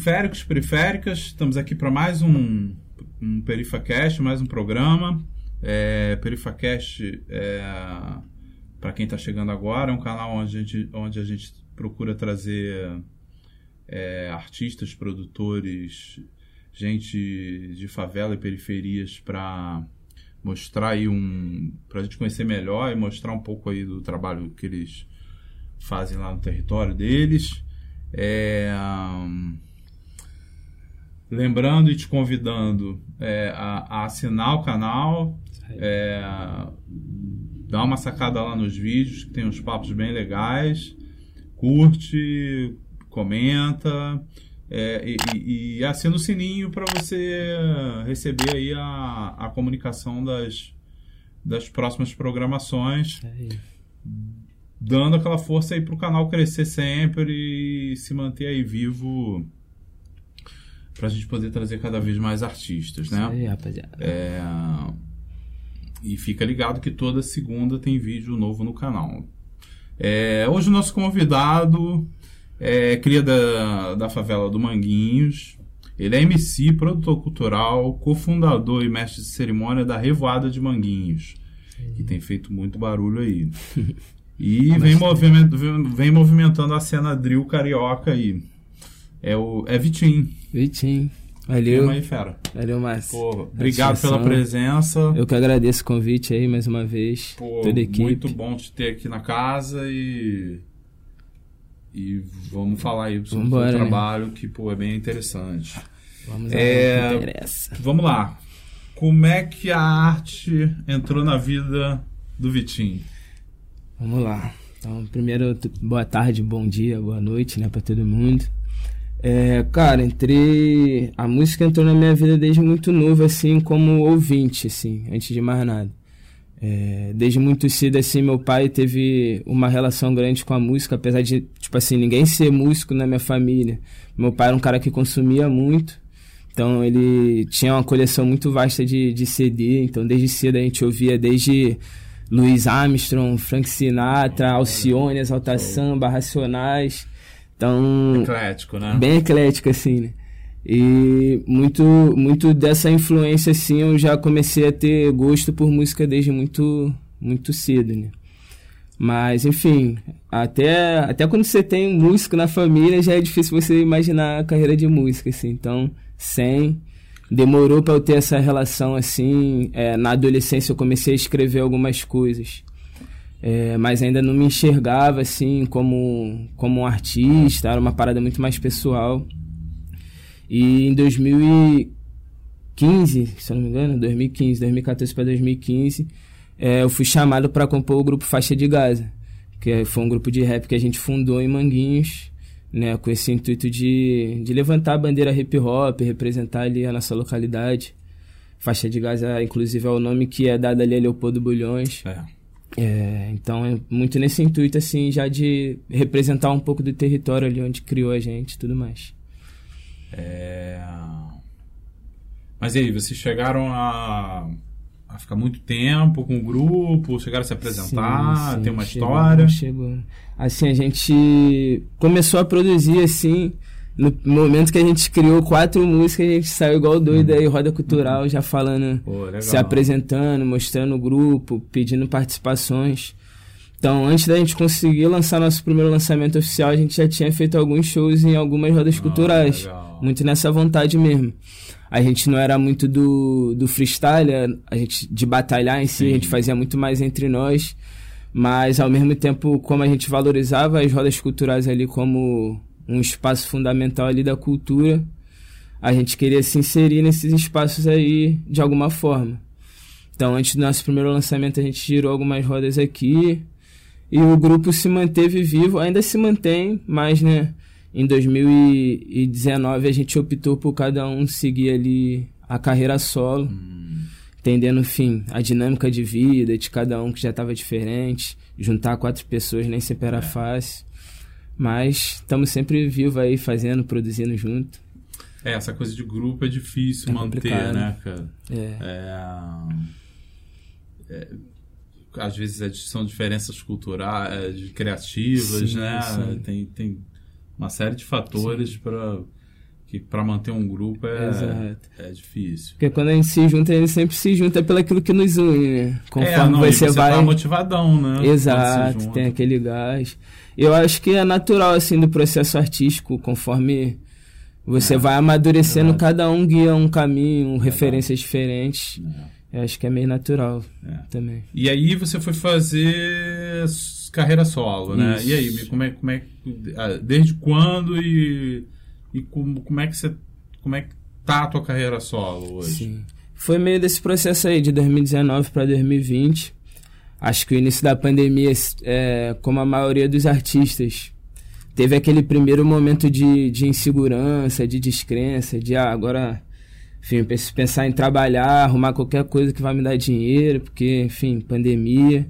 periféricos, periféricas, estamos aqui para mais um, um PerifaCast, mais um programa. É, PerifaCast, é, para quem está chegando agora, é um canal onde a gente, onde a gente procura trazer é, artistas, produtores, gente de favela e periferias para mostrar aí um. para a gente conhecer melhor e mostrar um pouco aí do trabalho que eles fazem lá no território deles. É, lembrando e te convidando é, a, a, assinar o canal, é, dá uma sacada lá nos vídeos, que tem uns papos bem legais, curte, comenta é, e, e, e, assina o sininho para você receber aí a, a comunicação das, das próximas programações. É dando aquela força aí pro canal crescer sempre e se manter aí vivo pra gente poder trazer cada vez mais artistas, né? Isso aí, rapaziada. É... E fica ligado que toda segunda tem vídeo novo no canal. É... Hoje o nosso convidado é cria da, da favela do Manguinhos. Ele é MC, produtor cultural, cofundador e mestre de cerimônia da Revoada de Manguinhos, que tem feito muito barulho aí. E vem, movimento, vem movimentando a cena drill carioca aí. É o é Vitinho. Vitinho. Valeu. fera. Valeu, Márcio. Pô, obrigado pela presença. Eu que agradeço o convite aí mais uma vez. Pô, toda a equipe. Muito bom te ter aqui na casa e. E vamos falar aí sobre o né? trabalho, né? que pô, é bem interessante. Vamos é, Vamos lá. Como é que a arte entrou na vida do Vitinho? Vamos lá. Então, primeiro, boa tarde, bom dia, boa noite, né, para todo mundo. É, cara, entrei. A música entrou na minha vida desde muito novo, assim, como ouvinte, assim, antes de mais nada. É, desde muito cedo, assim, meu pai teve uma relação grande com a música, apesar de, tipo assim, ninguém ser músico na minha família. Meu pai era um cara que consumia muito, então ele tinha uma coleção muito vasta de, de CD, então desde cedo a gente ouvia desde Louis Armstrong, Frank Sinatra, Alcione, Exalta Samba, Racionais. Então. Eclético, né? Bem eclético, assim, né? E muito, muito dessa influência, assim, eu já comecei a ter gosto por música desde muito, muito cedo, né? Mas, enfim, até, até quando você tem um músico na família, já é difícil você imaginar a carreira de música, assim. Então, sem demorou para eu ter essa relação assim. É, na adolescência eu comecei a escrever algumas coisas, é, mas ainda não me enxergava assim como, como um artista, era uma parada muito mais pessoal. E em 2015, se eu não me engano, 2015, 2014 para 2015, é, eu fui chamado para compor o grupo Faixa de Gaza, que foi um grupo de rap que a gente fundou em Manguinhos né, com esse intuito de, de levantar a bandeira hip hop, representar ali a nossa localidade. Faixa de Gaza, inclusive, é o nome que é dado ali a Leopoldo Bulhões. É. É, então é muito nesse intuito assim já de representar um pouco do território ali onde criou a gente e tudo mais. É... Mas e aí, vocês chegaram a a ficar muito tempo com o grupo, chegaram a se apresentar, sim, sim, tem uma chegou, história. Chegou. Assim, a gente começou a produzir assim, no momento que a gente criou quatro músicas, a gente saiu igual doido aí, roda cultural, já falando, Pô, se apresentando, mostrando o grupo, pedindo participações. Então, antes da gente conseguir lançar nosso primeiro lançamento oficial, a gente já tinha feito alguns shows em algumas rodas ah, culturais. Legal. Muito nessa vontade mesmo a gente não era muito do, do freestyle, a gente de batalhar em si, Sim. a gente fazia muito mais entre nós, mas ao mesmo tempo, como a gente valorizava as rodas culturais ali como um espaço fundamental ali da cultura, a gente queria se inserir nesses espaços aí de alguma forma. Então, antes do nosso primeiro lançamento, a gente girou algumas rodas aqui e o grupo se manteve vivo, ainda se mantém, mas né, em 2019 a gente optou por cada um seguir ali a carreira solo, hum. entendendo, enfim, a dinâmica de vida de cada um que já estava diferente. Juntar quatro pessoas nem sempre era é. fácil. Mas estamos sempre vivos aí, fazendo, produzindo junto. É, essa coisa de grupo é difícil é manter, né, cara? É. é, é às vezes são diferenças culturais, criativas, sim, né? Sim. Tem, tem uma série de fatores para que para manter um grupo é, é difícil. Porque quando a gente se junta, a gente sempre se junta pelo aquilo que nos une, né? Conforme é, não, você, você vai. Tá motivadão, né? Exato, tem aquele gás. Eu acho que é natural, assim, do processo artístico, conforme você é, vai amadurecendo, cada um guia um caminho, referências diferentes. É. Eu acho que é meio natural é. também. E aí você foi fazer carreira solo, né? Isso. E aí, como é, como é, ah, desde quando e e como, como é que você como é que tá a tua carreira solo hoje? Sim. Foi meio desse processo aí de 2019 para 2020. Acho que o início da pandemia, é, como a maioria dos artistas, teve aquele primeiro momento de, de insegurança, de descrença, de ah, agora, enfim, pensar em trabalhar, arrumar qualquer coisa que vai me dar dinheiro, porque, enfim, pandemia.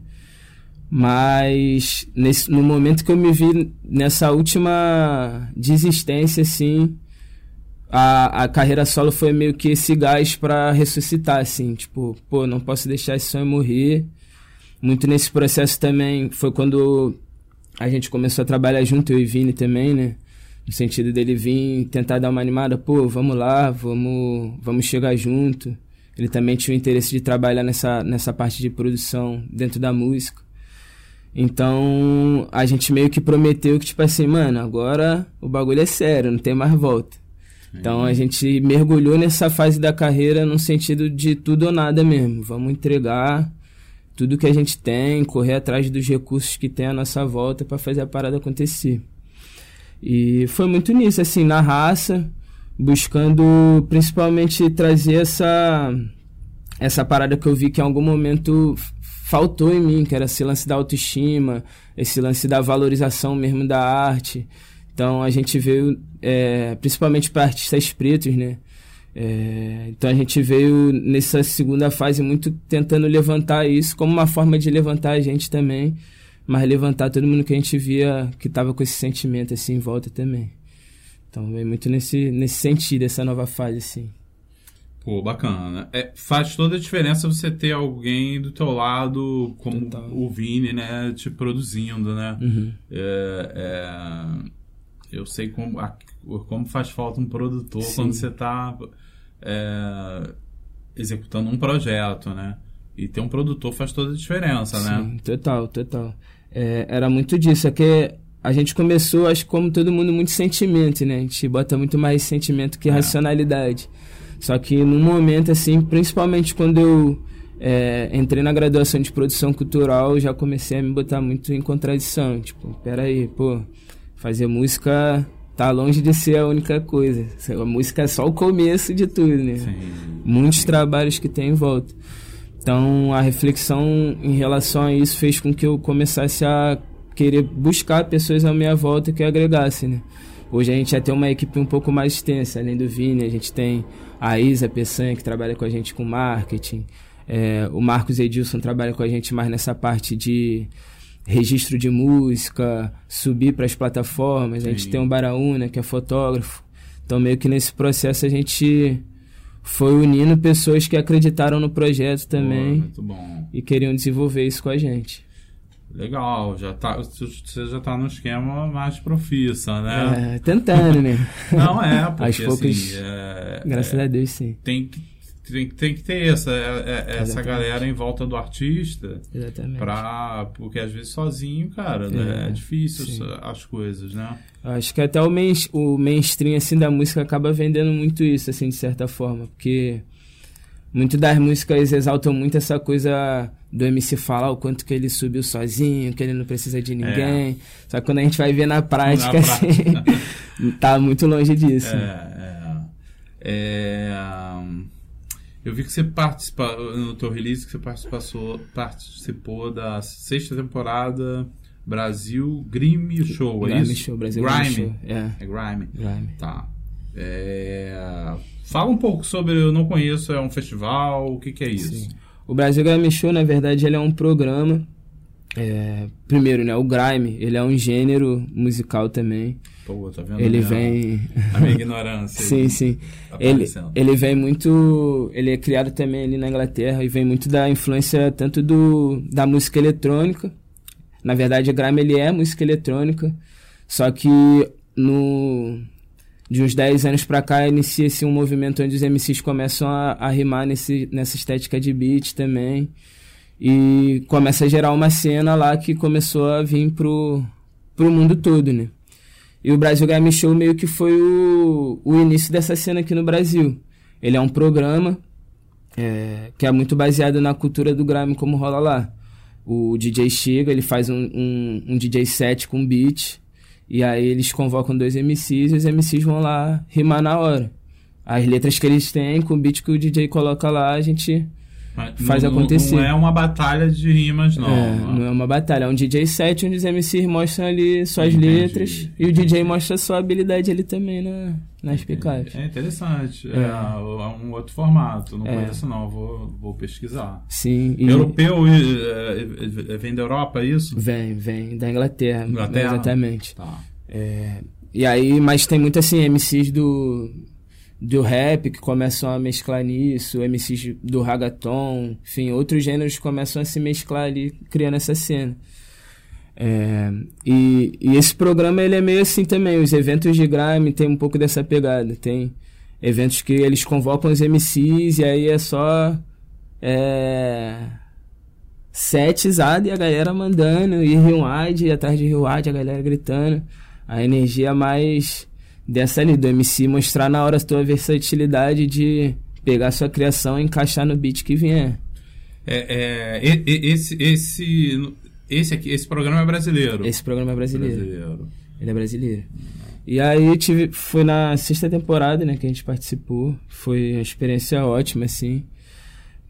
Mas nesse, no momento que eu me vi nessa última desistência, assim, a, a carreira solo foi meio que esse gás para ressuscitar, assim, tipo, pô, não posso deixar esse sonho morrer. Muito nesse processo também foi quando a gente começou a trabalhar junto, eu e Vini também, né? No sentido dele vir tentar dar uma animada, pô, vamos lá, vamos, vamos chegar junto. Ele também tinha o interesse de trabalhar nessa, nessa parte de produção dentro da música. Então, a gente meio que prometeu que, tipo assim, mano, agora o bagulho é sério, não tem mais volta. Então, a gente mergulhou nessa fase da carreira no sentido de tudo ou nada mesmo. Vamos entregar tudo que a gente tem, correr atrás dos recursos que tem à nossa volta para fazer a parada acontecer. E foi muito nisso, assim, na raça, buscando principalmente trazer essa essa parada que eu vi que em algum momento faltou em mim, que era esse lance da autoestima, esse lance da valorização mesmo da arte. Então a gente veio, é, principalmente para artistas pretos, né? É, então a gente veio nessa segunda fase muito tentando levantar isso como uma forma de levantar a gente também, mas levantar todo mundo que a gente via que estava com esse sentimento assim em volta também. Então vem muito nesse, nesse sentido, essa nova fase assim. Pô, bacana. É, faz toda a diferença você ter alguém do teu lado, como Total. o Vini, né, te produzindo, né? Uhum. É, é, eu sei como, como faz falta um produtor Sim. quando você está é, executando um projeto, né? E ter um produtor faz toda a diferença, Sim, né? Sim, total, total. É, era muito disso, é que a gente começou, acho que como todo mundo, muito sentimento, né? A gente bota muito mais sentimento que é. racionalidade. Só que no momento, assim, principalmente quando eu é, entrei na graduação de produção cultural, já comecei a me botar muito em contradição. Tipo, peraí, pô, fazer música tá longe de ser a única coisa. A música é só o começo de tudo, né? Sim. Muitos trabalhos que tem em volta. Então, a reflexão em relação a isso fez com que eu começasse a querer buscar pessoas à minha volta que agregassem, né? Hoje a gente já tem uma equipe um pouco mais extensa, além do Vini, a gente tem a Isa Peçanha, que trabalha com a gente com marketing, é, o Marcos Edilson trabalha com a gente mais nessa parte de registro de música, subir para as plataformas, Sim. a gente tem o Baraúna, que é fotógrafo, então meio que nesse processo a gente foi unindo pessoas que acreditaram no projeto também e queriam desenvolver isso com a gente. Legal, já tá, você já está no esquema mais profissa, né? É, tentando, né? Não, é, porque Aos poucos, assim, é, graças é, a Deus, sim. Tem que, tem, tem que ter essa, é, é, essa galera em volta do artista. Exatamente. Pra, porque às vezes sozinho, cara, né? é difícil sim. as coisas, né? Acho que até o, main, o mainstream, assim, da música acaba vendendo muito isso, assim, de certa forma, porque muito das músicas exaltam muito essa coisa do MC falar o quanto que ele subiu sozinho, que ele não precisa de ninguém. É. Só que quando a gente vai ver na prática, na assim, tá muito longe disso. É, é, é, eu vi que você participou, no teu release, que você participou, participou da sexta temporada Brasil Grime Show, é Grime isso? Show, Brasil Grime. Show, é. É Grime. Grime. Tá. É... Fala um pouco sobre, eu não conheço, é um festival, o que, que é isso? Sim. O Brasil Grime Show, na verdade, ele é um programa. É, primeiro, né? O Grime, ele é um gênero musical também. Pô, tá vendo? Ele minha, vem. A minha ignorância. sim, sim. Ele, ele vem muito. Ele é criado também ali na Inglaterra e vem muito da influência tanto do, da música eletrônica. Na verdade, o Grime ele é música eletrônica, só que no de uns 10 anos pra cá inicia-se um movimento onde os MCs começam a, a rimar nesse, nessa estética de beat também. E começa a gerar uma cena lá que começou a vir pro, pro mundo todo, né? E o Brasil Game Show meio que foi o, o início dessa cena aqui no Brasil. Ele é um programa é, que é muito baseado na cultura do Grammy, como rola lá. O DJ chega, ele faz um, um, um DJ set com beat, e aí eles convocam dois MCs e os MCs vão lá rimar na hora. As letras que eles têm, com o beat que o DJ coloca lá, a gente faz não, acontecer. Não é uma batalha de rimas, não. É, não é uma batalha. É um DJ set onde os MCs mostram ali suas Entendi. letras e o DJ mostra sua habilidade ali também na, nas picapes. É interessante. É. é. é um outro formato. Não é. conheço, não. Vou, vou pesquisar. Sim. E... Europeu é, vem da Europa, é isso? Vem, vem. Da Inglaterra. Inglaterra? Exatamente. Tá. É, e aí, mas tem muito assim, MCs do do rap que começam a mesclar nisso, MCs do ragaton, enfim, outros gêneros começam a se mesclar ali, criando essa cena. É, e, e, esse programa ele é meio assim também, os eventos de grime tem um pouco dessa pegada, tem eventos que eles convocam os MCs e aí é só é, setizado e a galera mandando, e Rio-Wide, e atrás de Rio-Wide a galera gritando, a energia mais dessa ali, do MC mostrar na hora a tua versatilidade de pegar sua criação e encaixar no beat que vier. É, é, esse, esse, esse, aqui, esse programa é brasileiro. Esse programa é brasileiro. brasileiro. Ele é brasileiro. E aí tive, foi na sexta temporada, né, que a gente participou. Foi uma experiência ótima, assim.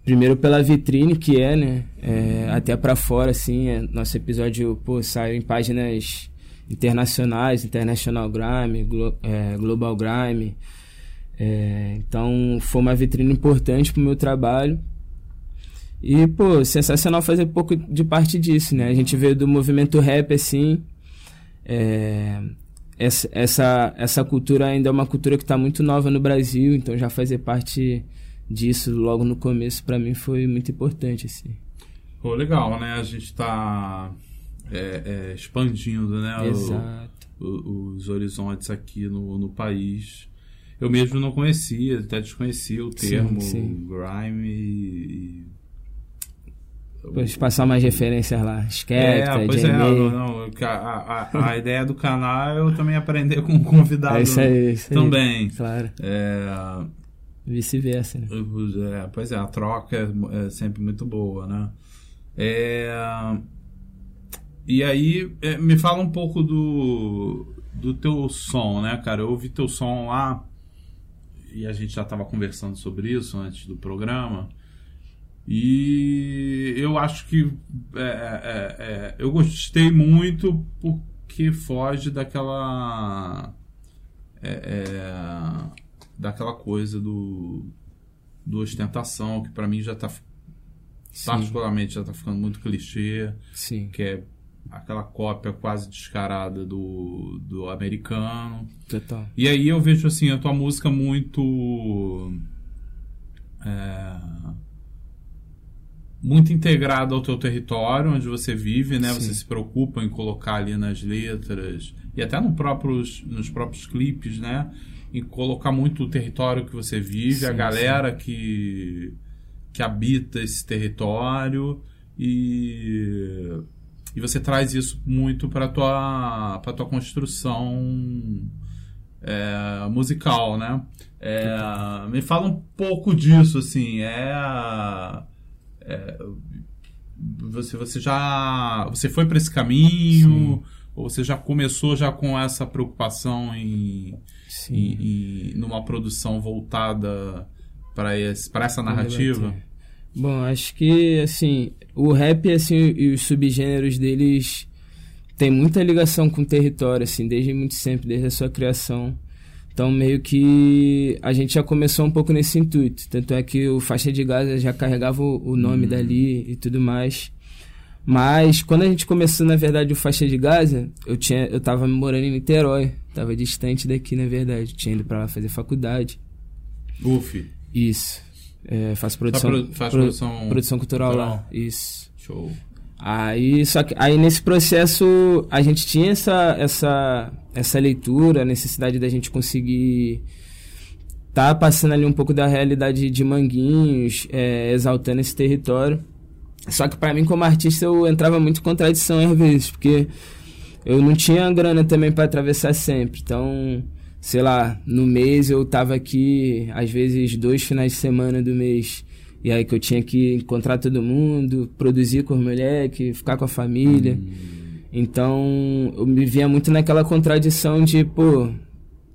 Primeiro pela vitrine que é, né, é, até para fora, assim. É, nosso episódio, pô, saiu em páginas internacionais, International Grime, Glo é, Global Grime. É, então foi uma vitrine importante para o meu trabalho. E, pô, sensacional fazer pouco de parte disso, né? A gente veio do movimento rap, assim. É, essa, essa, essa cultura ainda é uma cultura que está muito nova no Brasil, então já fazer parte disso logo no começo, para mim, foi muito importante, assim. Pô, legal, né? A gente está é, é, expandindo né, o, o, os horizontes aqui no, no país. Eu mesmo não conhecia, até desconhecia o termo sim, sim. grime e, Depois passar mais referências lá. Skepta, é, pois é, não, não, a, a, a ideia do canal é eu também aprender com um convidado é isso aí, isso também. Aí, claro. É, Vice-versa, né? É, pois é, a troca é, é sempre muito boa, né? É, e aí, é, me fala um pouco do, do teu som, né, cara? Eu ouvi teu som lá e a gente já estava conversando sobre isso antes do programa. E eu acho que é, é, é, eu gostei muito porque foge daquela é, é, daquela coisa do, do ostentação que para mim já está particularmente já está ficando muito clichê, Sim. que é aquela cópia quase descarada do, do americano. Total. E aí eu vejo assim a tua música muito é, muito integrada ao teu território onde você vive, né? Sim. Você se preocupa em colocar ali nas letras e até no próprios, nos próprios clipes, né? Em colocar muito o território que você vive, sim, a galera sim. que que habita esse território e e você traz isso muito para tua para tua construção é, musical, né? É, me fala um pouco disso, assim. É, é você você já você foi para esse caminho? Sim. Ou você já começou já com essa preocupação em, em, em numa produção voltada para essa narrativa? Bom, acho que assim, o rap assim e os subgêneros deles tem muita ligação com o território assim, desde muito sempre, desde a sua criação. Então, meio que a gente já começou um pouco nesse intuito. Tanto é que o Faixa de Gaza já carregava o nome hum. dali e tudo mais. Mas quando a gente começou, na verdade, o Faixa de Gaza, eu tinha eu tava morando em Niterói, tava distante daqui, na verdade, tinha ido para lá fazer faculdade. UF. Isso. É, faço produção, pro, faz produção, produção cultural, cultural, lá. Isso. Show. Aí, só que, aí nesse processo a gente tinha essa, essa, essa leitura, a necessidade da gente conseguir tá passando ali um pouco da realidade de Manguinhos, é, exaltando esse território. Só que para mim como artista eu entrava muito em contradição às vezes, porque eu não tinha grana também para atravessar sempre. Então, sei lá, no mês eu tava aqui às vezes dois finais de semana do mês e aí que eu tinha que encontrar todo mundo, produzir com os moleques, ficar com a família. Hum. Então, eu me via muito naquela contradição de, pô,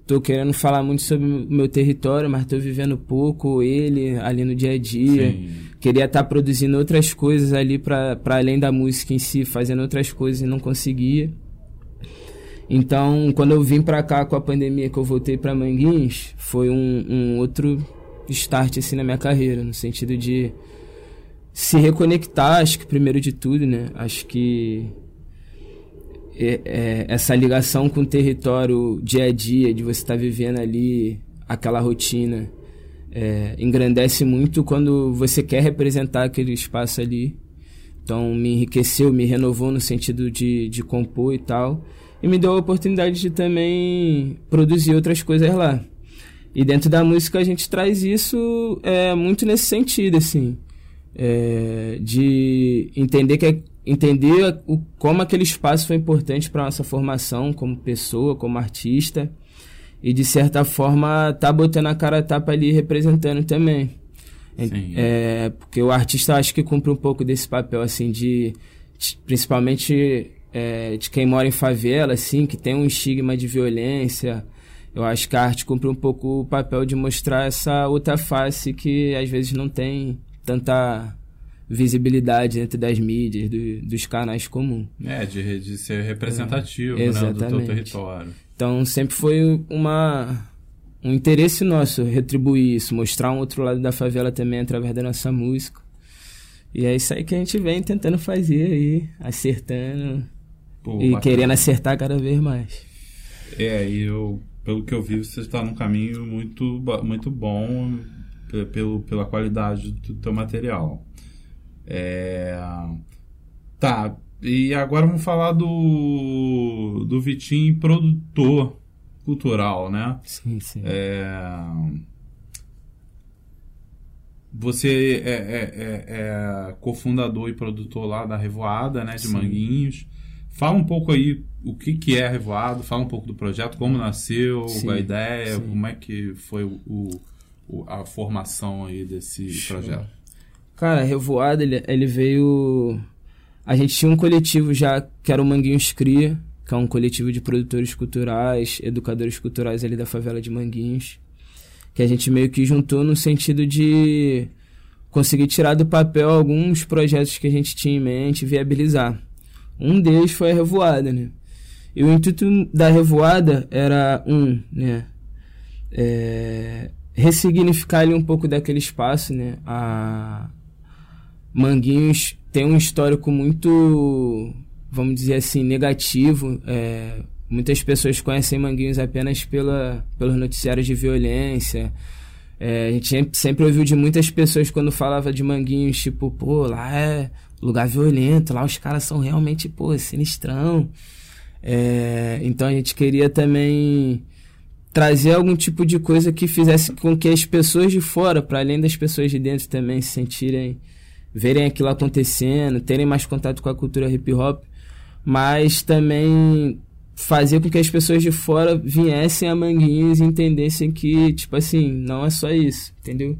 tô querendo falar muito sobre o meu território, mas tô vivendo pouco ele ali no dia a dia. Sim. Queria estar tá produzindo outras coisas ali para além da música em si, fazendo outras coisas e não conseguia. Então, quando eu vim para cá com a pandemia, que eu voltei para Manguins, foi um, um outro start assim na minha carreira, no sentido de se reconectar, acho que primeiro de tudo, né? Acho que é, é, essa ligação com o território dia a dia, de você estar tá vivendo ali aquela rotina, é, engrandece muito quando você quer representar aquele espaço ali. Então me enriqueceu, me renovou no sentido de, de compor e tal. E me deu a oportunidade de também produzir outras coisas lá. E dentro da música a gente traz isso é, muito nesse sentido, assim. É, de entender que é, entender o, como aquele espaço foi importante para nossa formação como pessoa, como artista e de certa forma tá botando a cara a tapa ali representando também. Sim. É, porque o artista acho que cumpre um pouco desse papel assim de, de principalmente é, de quem mora em favela assim, que tem um estigma de violência, eu acho que a arte cumpre um pouco o papel de mostrar essa outra face que às vezes não tem tanta visibilidade dentro das mídias, do, dos canais comuns. É, de, de ser representativo é, né, do teu território. Então sempre foi uma um interesse nosso retribuir isso, mostrar um outro lado da favela também através da nossa música. E é isso aí que a gente vem tentando fazer aí, acertando Pô, e bacana. querendo acertar cada vez mais. É, e eu pelo que eu vi, você está num caminho muito, muito bom pelo, pela qualidade do teu material. É... Tá, e agora vamos falar do, do Vitinho, produtor cultural, né? Sim, sim. É... Você é, é, é, é cofundador e produtor lá da Revoada, né? De sim. Manguinhos. Fala um pouco aí o que, que é Revoado, fala um pouco do projeto, como nasceu, sim, a ideia, sim. como é que foi o, o, a formação aí desse Show. projeto. Cara, Revoado, ele, ele veio... A gente tinha um coletivo já, que era o Manguinhos Cria, que é um coletivo de produtores culturais, educadores culturais ali da favela de Manguinhos, que a gente meio que juntou no sentido de conseguir tirar do papel alguns projetos que a gente tinha em mente e viabilizar. Um deles foi a revoada, né? E o intuito da revoada era um, né? É, ressignificar ali um pouco daquele espaço, né? A Manguinhos tem um histórico muito, vamos dizer assim, negativo. É, muitas pessoas conhecem Manguinhos apenas pela, pelos noticiários de violência. É, a gente sempre ouviu de muitas pessoas quando falava de Manguinhos, tipo, pô, lá é lugar violento, lá os caras são realmente, pô, sinistrão. É, então a gente queria também trazer algum tipo de coisa que fizesse com que as pessoas de fora, para além das pessoas de dentro também se sentirem, verem aquilo acontecendo, terem mais contato com a cultura hip hop, mas também fazer com que as pessoas de fora viessem a Manguinhos e entendessem que, tipo assim, não é só isso, entendeu?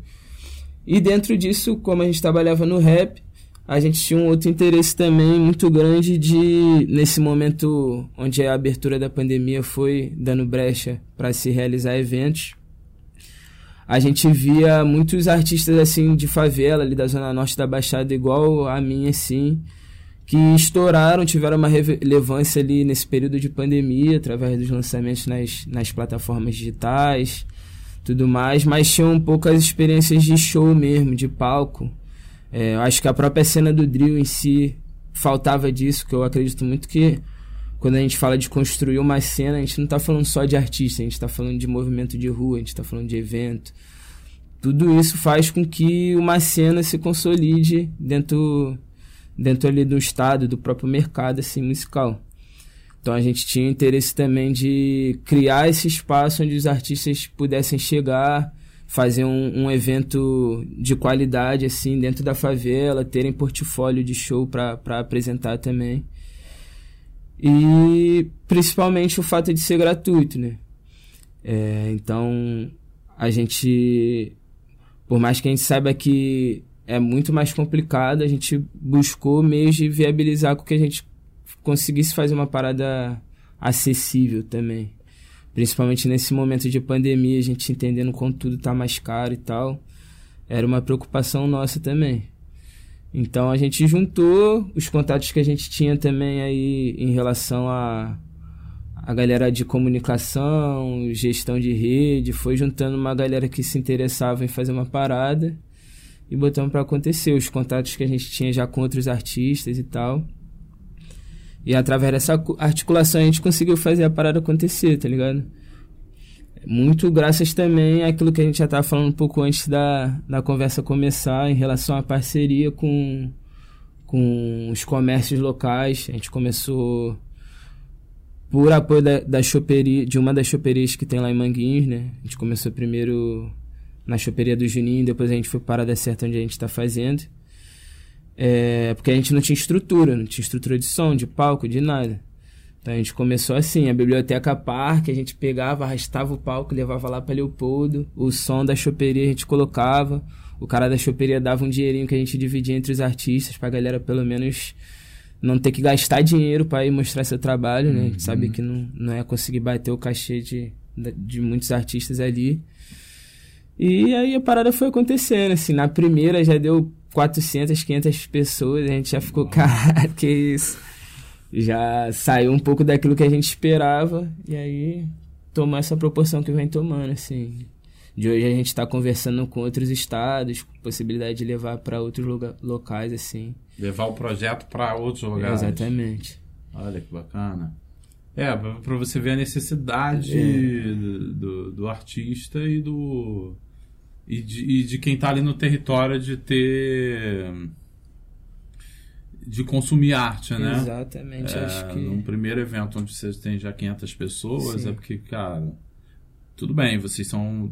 E dentro disso, como a gente trabalhava no rap, a gente tinha um outro interesse também muito grande de, nesse momento onde a abertura da pandemia foi dando brecha para se realizar eventos, a gente via muitos artistas assim de favela ali da zona norte da Baixada igual a mim assim, que estouraram, tiveram uma relevância ali nesse período de pandemia através dos lançamentos nas, nas plataformas digitais, tudo mais, mas tinham poucas experiências de show mesmo, de palco. É, eu acho que a própria cena do drill em si faltava disso, que eu acredito muito que quando a gente fala de construir uma cena, a gente não está falando só de artista, a gente está falando de movimento de rua, a gente está falando de evento. Tudo isso faz com que uma cena se consolide dentro dentro ali do estado, do próprio mercado assim musical. Então a gente tinha interesse também de criar esse espaço onde os artistas pudessem chegar, fazer um, um evento de qualidade assim dentro da favela, terem portfólio de show para apresentar também. E principalmente o fato de ser gratuito, né? É, então a gente, por mais que a gente saiba que é muito mais complicado, a gente buscou meios de viabilizar com que a gente conseguisse fazer uma parada acessível também. Principalmente nesse momento de pandemia, a gente entendendo como tudo tá mais caro e tal. Era uma preocupação nossa também. Então a gente juntou os contatos que a gente tinha também aí em relação a a galera de comunicação, gestão de rede, foi juntando uma galera que se interessava em fazer uma parada e botamos para acontecer os contatos que a gente tinha já com outros artistas e tal. E através dessa articulação a gente conseguiu fazer a parada acontecer, tá ligado? Muito graças também àquilo que a gente já estava falando um pouco antes da, da conversa começar, em relação à parceria com, com os comércios locais. A gente começou por apoio da, da choperia, de uma das choperias que tem lá em Manguinhos, né? A gente começou primeiro na choperia do Juninho, depois a gente foi para a certa onde a gente está fazendo. É, porque a gente não tinha estrutura, não tinha estrutura de som, de palco, de nada. Então a gente começou assim, a biblioteca parque, a gente pegava, arrastava o palco, levava lá para Leopoldo, o som da choperia a gente colocava, o cara da choperia dava um dinheirinho que a gente dividia entre os artistas, pra galera pelo menos não ter que gastar dinheiro para ir mostrar seu trabalho, né? A gente sabe uhum. que não, não é conseguir bater o cachê de, de muitos artistas ali. E aí a parada foi acontecendo, assim, na primeira já deu 400, 500 pessoas, a gente já ficou, cara, que isso. Já saiu um pouco daquilo que a gente esperava e aí tomou essa proporção que vem tomando, assim. De hoje a gente está conversando com outros estados, com possibilidade de levar para outros locais, assim. Levar o projeto para outros lugares. Exatamente. Olha que bacana. É, para você ver a necessidade é. do, do, do, artista e do e de, e de quem está ali no território de ter de consumir arte, né? Exatamente, é, acho que... Num primeiro evento onde vocês têm já 500 pessoas, Sim. é porque, cara, tudo bem, vocês são...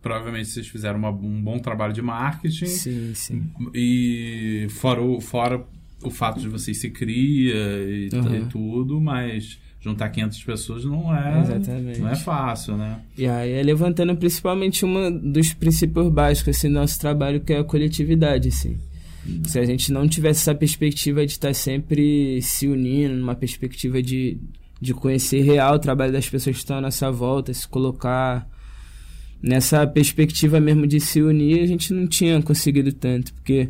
Provavelmente vocês fizeram uma, um bom trabalho de marketing. Sim, sim. E fora o, fora o fato de vocês se cria e, uhum. e tudo, mas juntar 500 pessoas não é Exatamente. não é fácil, né? E aí é levantando principalmente um dos princípios básicos assim, do nosso trabalho, que é a coletividade, assim. Hum. Se a gente não tivesse essa perspectiva de estar sempre se unindo, numa perspectiva de, de conhecer real o trabalho das pessoas que estão à nossa volta, se colocar nessa perspectiva mesmo de se unir, a gente não tinha conseguido tanto, porque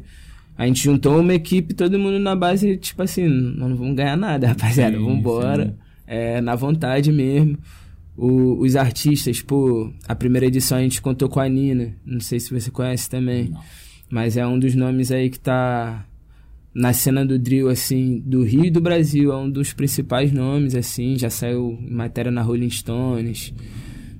a gente juntou uma equipe, todo mundo na base, tipo assim, não vamos ganhar nada, rapaziada, vamos embora é, na vontade mesmo. O, os artistas, pô, a primeira edição a gente contou com a Nina, não sei se você conhece também, não. mas é um dos nomes aí que tá na cena do drill, assim, do Rio e do Brasil, é um dos principais nomes, assim, já saiu matéria na Rolling Stones.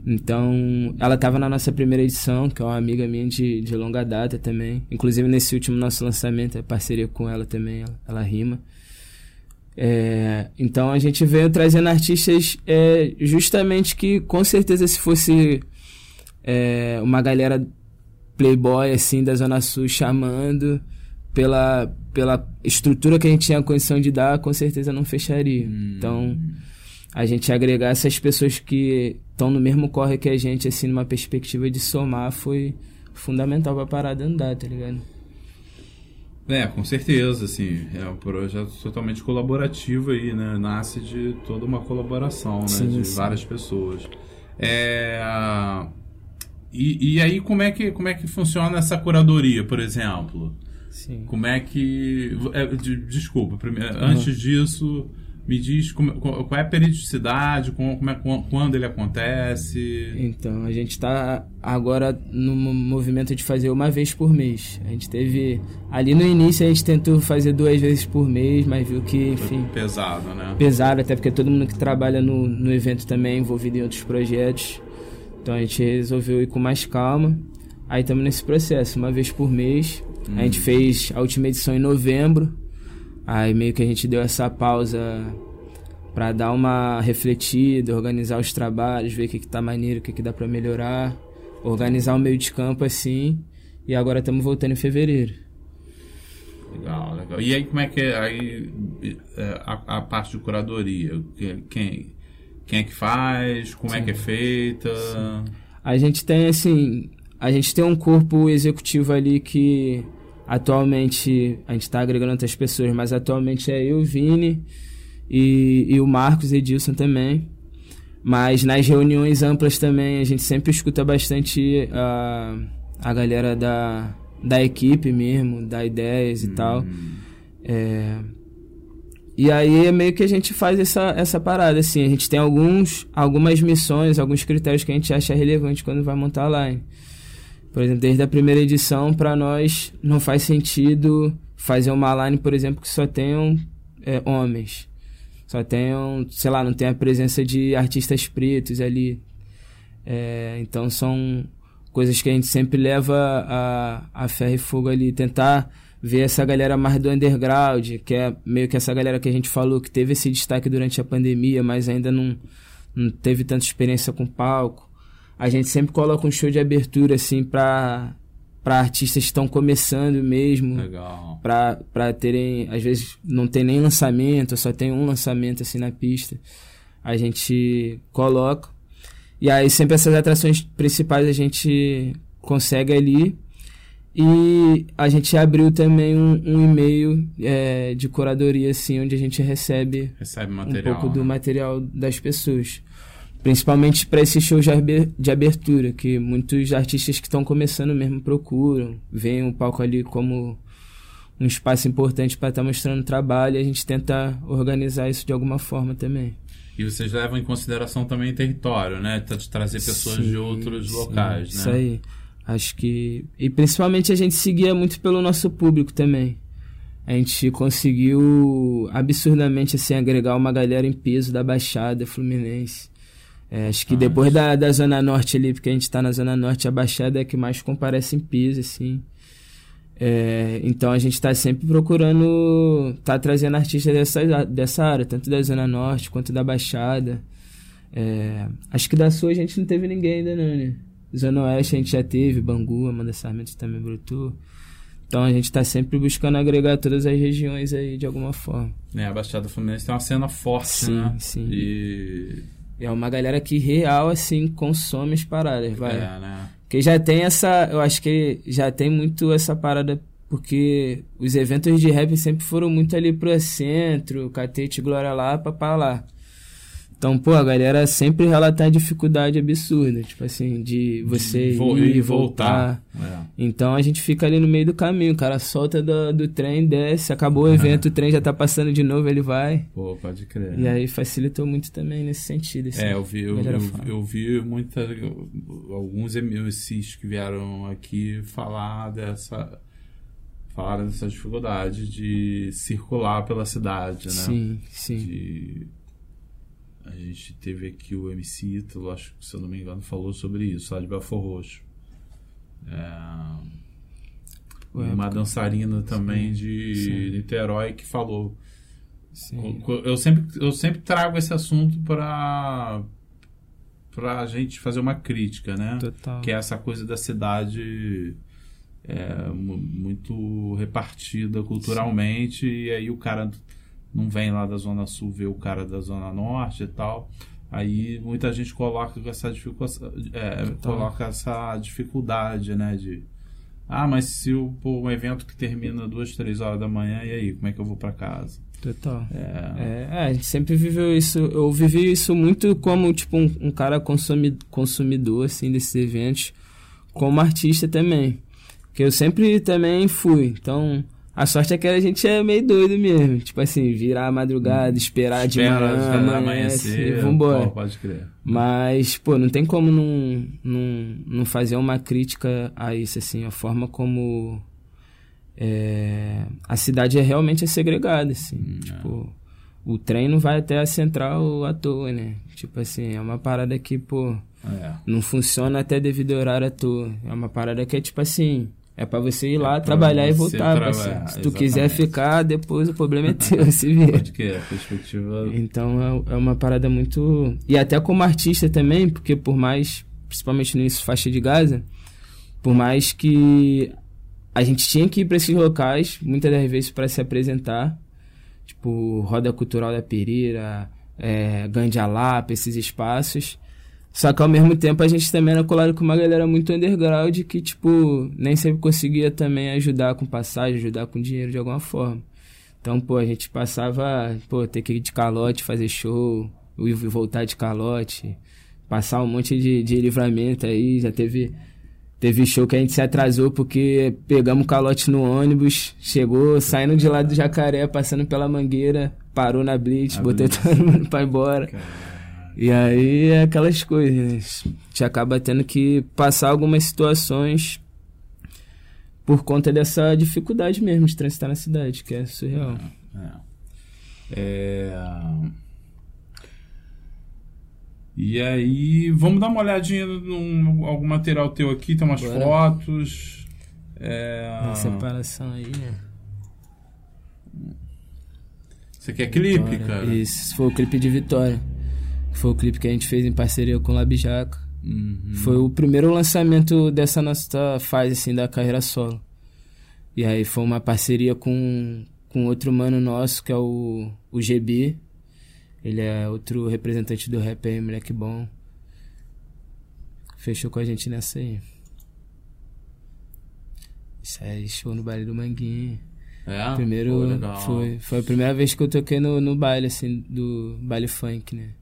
Então, ela estava na nossa primeira edição, que é uma amiga minha de, de longa data também. Inclusive, nesse último nosso lançamento, é parceria com ela também, ela, ela rima. É, então a gente veio trazendo artistas é, justamente que com certeza se fosse é, uma galera playboy assim da Zona Sul chamando pela, pela estrutura que a gente tinha a condição de dar, com certeza não fecharia. Hum. Então a gente agregar essas pessoas que estão no mesmo corre que a gente, assim, numa perspectiva de somar, foi fundamental pra parada andar, tá ligado? É, com certeza, assim, é um projeto totalmente colaborativo aí, né? Nasce de toda uma colaboração, né? Sim, de sim. várias pessoas. É... E, e aí, como é, que, como é que funciona essa curadoria, por exemplo? Sim. Como é que... É, de, desculpa, primeiro, uhum. antes disso me diz como, qual é a periodicidade, como é, quando ele acontece. Então, a gente está agora no movimento de fazer uma vez por mês. A gente teve. Ali no início a gente tentou fazer duas vezes por mês, mas viu que, enfim. Pesado, né? Pesado, até porque todo mundo que trabalha no, no evento também é envolvido em outros projetos. Então a gente resolveu ir com mais calma. Aí estamos nesse processo, uma vez por mês. Hum. A gente fez a última edição em novembro Aí meio que a gente deu essa pausa para dar uma refletida, organizar os trabalhos, ver o que, que tá maneiro, o que, que dá para melhorar, organizar o meio de campo assim. E agora estamos voltando em fevereiro. Legal, legal. E aí como é que é aí, é, a, a parte de curadoria? Quem, quem é que faz? Como Sim. é que é feita? Sim. A gente tem assim, a gente tem um corpo executivo ali que atualmente a gente está agregando outras pessoas, mas atualmente é eu, Vini e, e o Marcos Edilson também. Mas nas reuniões amplas também a gente sempre escuta bastante a, a galera da, da equipe mesmo, da ideias e hum. tal. É, e aí é meio que a gente faz essa, essa parada, assim. A gente tem alguns, algumas missões, alguns critérios que a gente acha relevante quando vai montar a line. Por exemplo, desde a primeira edição, para nós não faz sentido fazer uma line, por exemplo, que só tenham é, homens. Só tenham, sei lá, não tem a presença de artistas pretos ali. É, então são coisas que a gente sempre leva a, a ferro e fogo ali. Tentar ver essa galera mais do underground, que é meio que essa galera que a gente falou que teve esse destaque durante a pandemia, mas ainda não, não teve tanta experiência com palco. A gente sempre coloca um show de abertura, assim, pra, pra artistas que estão começando mesmo. Legal. Pra, pra terem, às vezes, não tem nem lançamento, só tem um lançamento, assim, na pista. A gente coloca. E aí, sempre essas atrações principais a gente consegue ali e a gente abriu também um, um e-mail é, de curadoria, assim, onde a gente recebe, recebe material, um pouco né? do material das pessoas. Principalmente para esses shows de abertura, que muitos artistas que estão começando mesmo procuram, veem o palco ali como um espaço importante para estar tá mostrando trabalho e a gente tenta organizar isso de alguma forma também. E vocês levam em consideração também território, né? De trazer pessoas sim, de outros sim, locais, né? Isso aí. Acho que. E principalmente a gente seguia muito pelo nosso público também. A gente conseguiu absurdamente assim, agregar uma galera em peso da Baixada Fluminense. É, acho que ah, depois da, da Zona Norte ali, porque a gente está na Zona Norte, a Baixada é a que mais comparece em peso, assim. É, então a gente está sempre procurando tá trazendo artistas dessa, dessa área, tanto da Zona Norte quanto da Baixada. É, acho que da Sul a gente não teve ninguém ainda, não, né? Zona Oeste a gente já teve, Bangu, Amanda Sarmento também brotou. Então a gente está sempre buscando agregar todas as regiões aí de alguma forma. É, a Baixada Fluminense tem uma cena forte, sim, né? Sim, e... É uma galera que real, assim, consome as paradas, vai. É, né? Que já tem essa... Eu acho que já tem muito essa parada porque os eventos de rap sempre foram muito ali pro centro, Catete, Glória lá, papá lá. Então, pô, a galera sempre relata a dificuldade absurda, tipo assim, de você Vou, ir e voltar. voltar. É. Então a gente fica ali no meio do caminho, o cara solta do, do trem, desce, acabou o evento, o trem já tá passando de novo, ele vai. Pô, pode crer. E aí facilitou muito também nesse sentido. Assim, é, eu vi, eu, eu, eu, vi muita, alguns MCs que vieram aqui falar dessa falar dessa dificuldade de circular pela cidade, né? Sim, sim. De a gente teve aqui o MC Ítalo, acho que se eu não me engano, falou sobre isso, lá de Belfor Roxo. É, uma dançarina também sim, de sim. Niterói que falou. Sim. Eu, sempre, eu sempre trago esse assunto para para a gente fazer uma crítica, né? Total. Que é essa coisa da cidade é, muito repartida culturalmente e aí o cara não vem lá da Zona Sul ver o cara da Zona Norte e tal. Aí muita gente coloca essa dificuldade, é, coloca essa dificuldade, né? De ah, mas se o pô, um evento que termina duas, três horas da manhã, e aí, como é que eu vou para casa? Total. É... É, a gente sempre viveu isso. Eu vivi isso muito como tipo um, um cara consumidor assim desses eventos, como artista também, que eu sempre também fui. Então a sorte é que a gente é meio doido mesmo. Tipo assim, virar a madrugada, hum. esperar de manhã, amanhecer, vambora. Pô, pode crer. Mas, pô, não tem como não, não, não fazer uma crítica a isso, assim. A forma como é, a cidade é realmente é segregada, assim. Hum, tipo, é. o trem não vai até a central à toa, né? Tipo assim, é uma parada que, pô, é. não funciona até devido ao horário à toa. É uma parada que é tipo assim É para você ir lá é trabalhar e voltar, trabalhar, Se tu exatamente. quiser ficar, depois o problema é teu, se vê. Pode que a perspectiva. Então é, é uma parada muito. E até como artista também, porque por mais, principalmente nisso, faixa de Gaza, por mais que a gente tinha que ir para esses locais, muitas das vezes para se apresentar, tipo Roda Cultural da Pereira, é, Gandialapa, esses espaços. Só que ao mesmo tempo a gente também era colado com uma galera muito underground que, tipo, nem sempre conseguia também ajudar com passagem, ajudar com dinheiro de alguma forma. Então, pô, a gente passava, pô, ter que ir de calote, fazer show, e voltar de calote, passar um monte de, de livramento aí, já teve. Teve show que a gente se atrasou porque pegamos calote no ônibus, chegou saindo de lá do jacaré, passando pela mangueira, parou na blitz, a botou blitz. todo mundo pra ir embora. Caramba. E aí é aquelas coisas. A gente acaba tendo que passar algumas situações por conta dessa dificuldade mesmo de transitar na cidade, que é surreal. É. é... E aí, vamos dar uma olhadinha em algum material teu aqui, tem umas Bora. fotos. É... Uma separação aí, né? Você quer clipe, Vitória. cara? Isso, foi o clipe de Vitória. Foi o clipe que a gente fez em parceria com o Labijaca. Uhum. Foi o primeiro lançamento dessa nossa fase assim da carreira solo. E aí foi uma parceria com, com outro mano nosso, que é o, o GB. Ele é outro representante do rap aí, moleque bom. Fechou com a gente nessa aí. Isso aí, show no baile do Manguinho. É? Primeiro, Pô, foi, foi a primeira vez que eu toquei no, no baile, assim, do baile funk, né?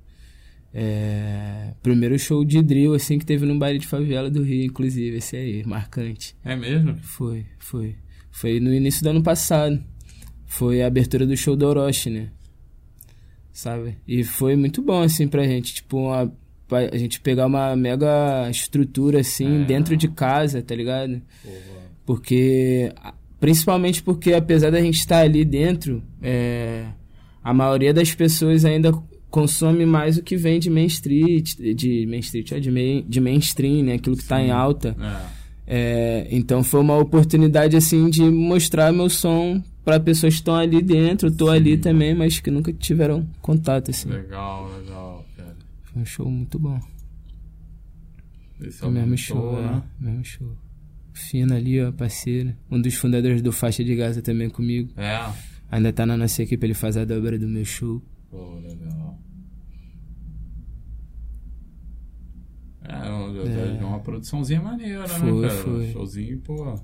É, primeiro show de drill, assim, que teve no baile de favela do Rio, inclusive, esse aí, marcante. É mesmo? Foi, foi. Foi no início do ano passado. Foi a abertura do show do Orochi, né? Sabe? E foi muito bom, assim, pra gente. Tipo, uma, a gente pegar uma mega estrutura, assim, é. dentro de casa, tá ligado? Porra. Porque... Principalmente porque, apesar da gente estar ali dentro, é, a maioria das pessoas ainda consome mais o que vem de Main Street, de Main Street, é de, main, de mainstream, né? Aquilo que está em alta. É. É, então foi uma oportunidade assim de mostrar meu som para pessoas que estão ali dentro, eu tô Sim. ali também, mas que nunca tiveram contato assim. Legal, legal, cara. Foi um show muito bom. Esse é o mesmo show, né? É, mesmo show. Fina ali, ó, parceiro. Um dos fundadores do Faixa de Gaza também comigo. É. Ainda tá na nossa equipe, ele faz a dobra do meu show. Pô, legal. É, é. Uma produçãozinha maneira, né, foi, né, cara? Foi. Showzinho, pô.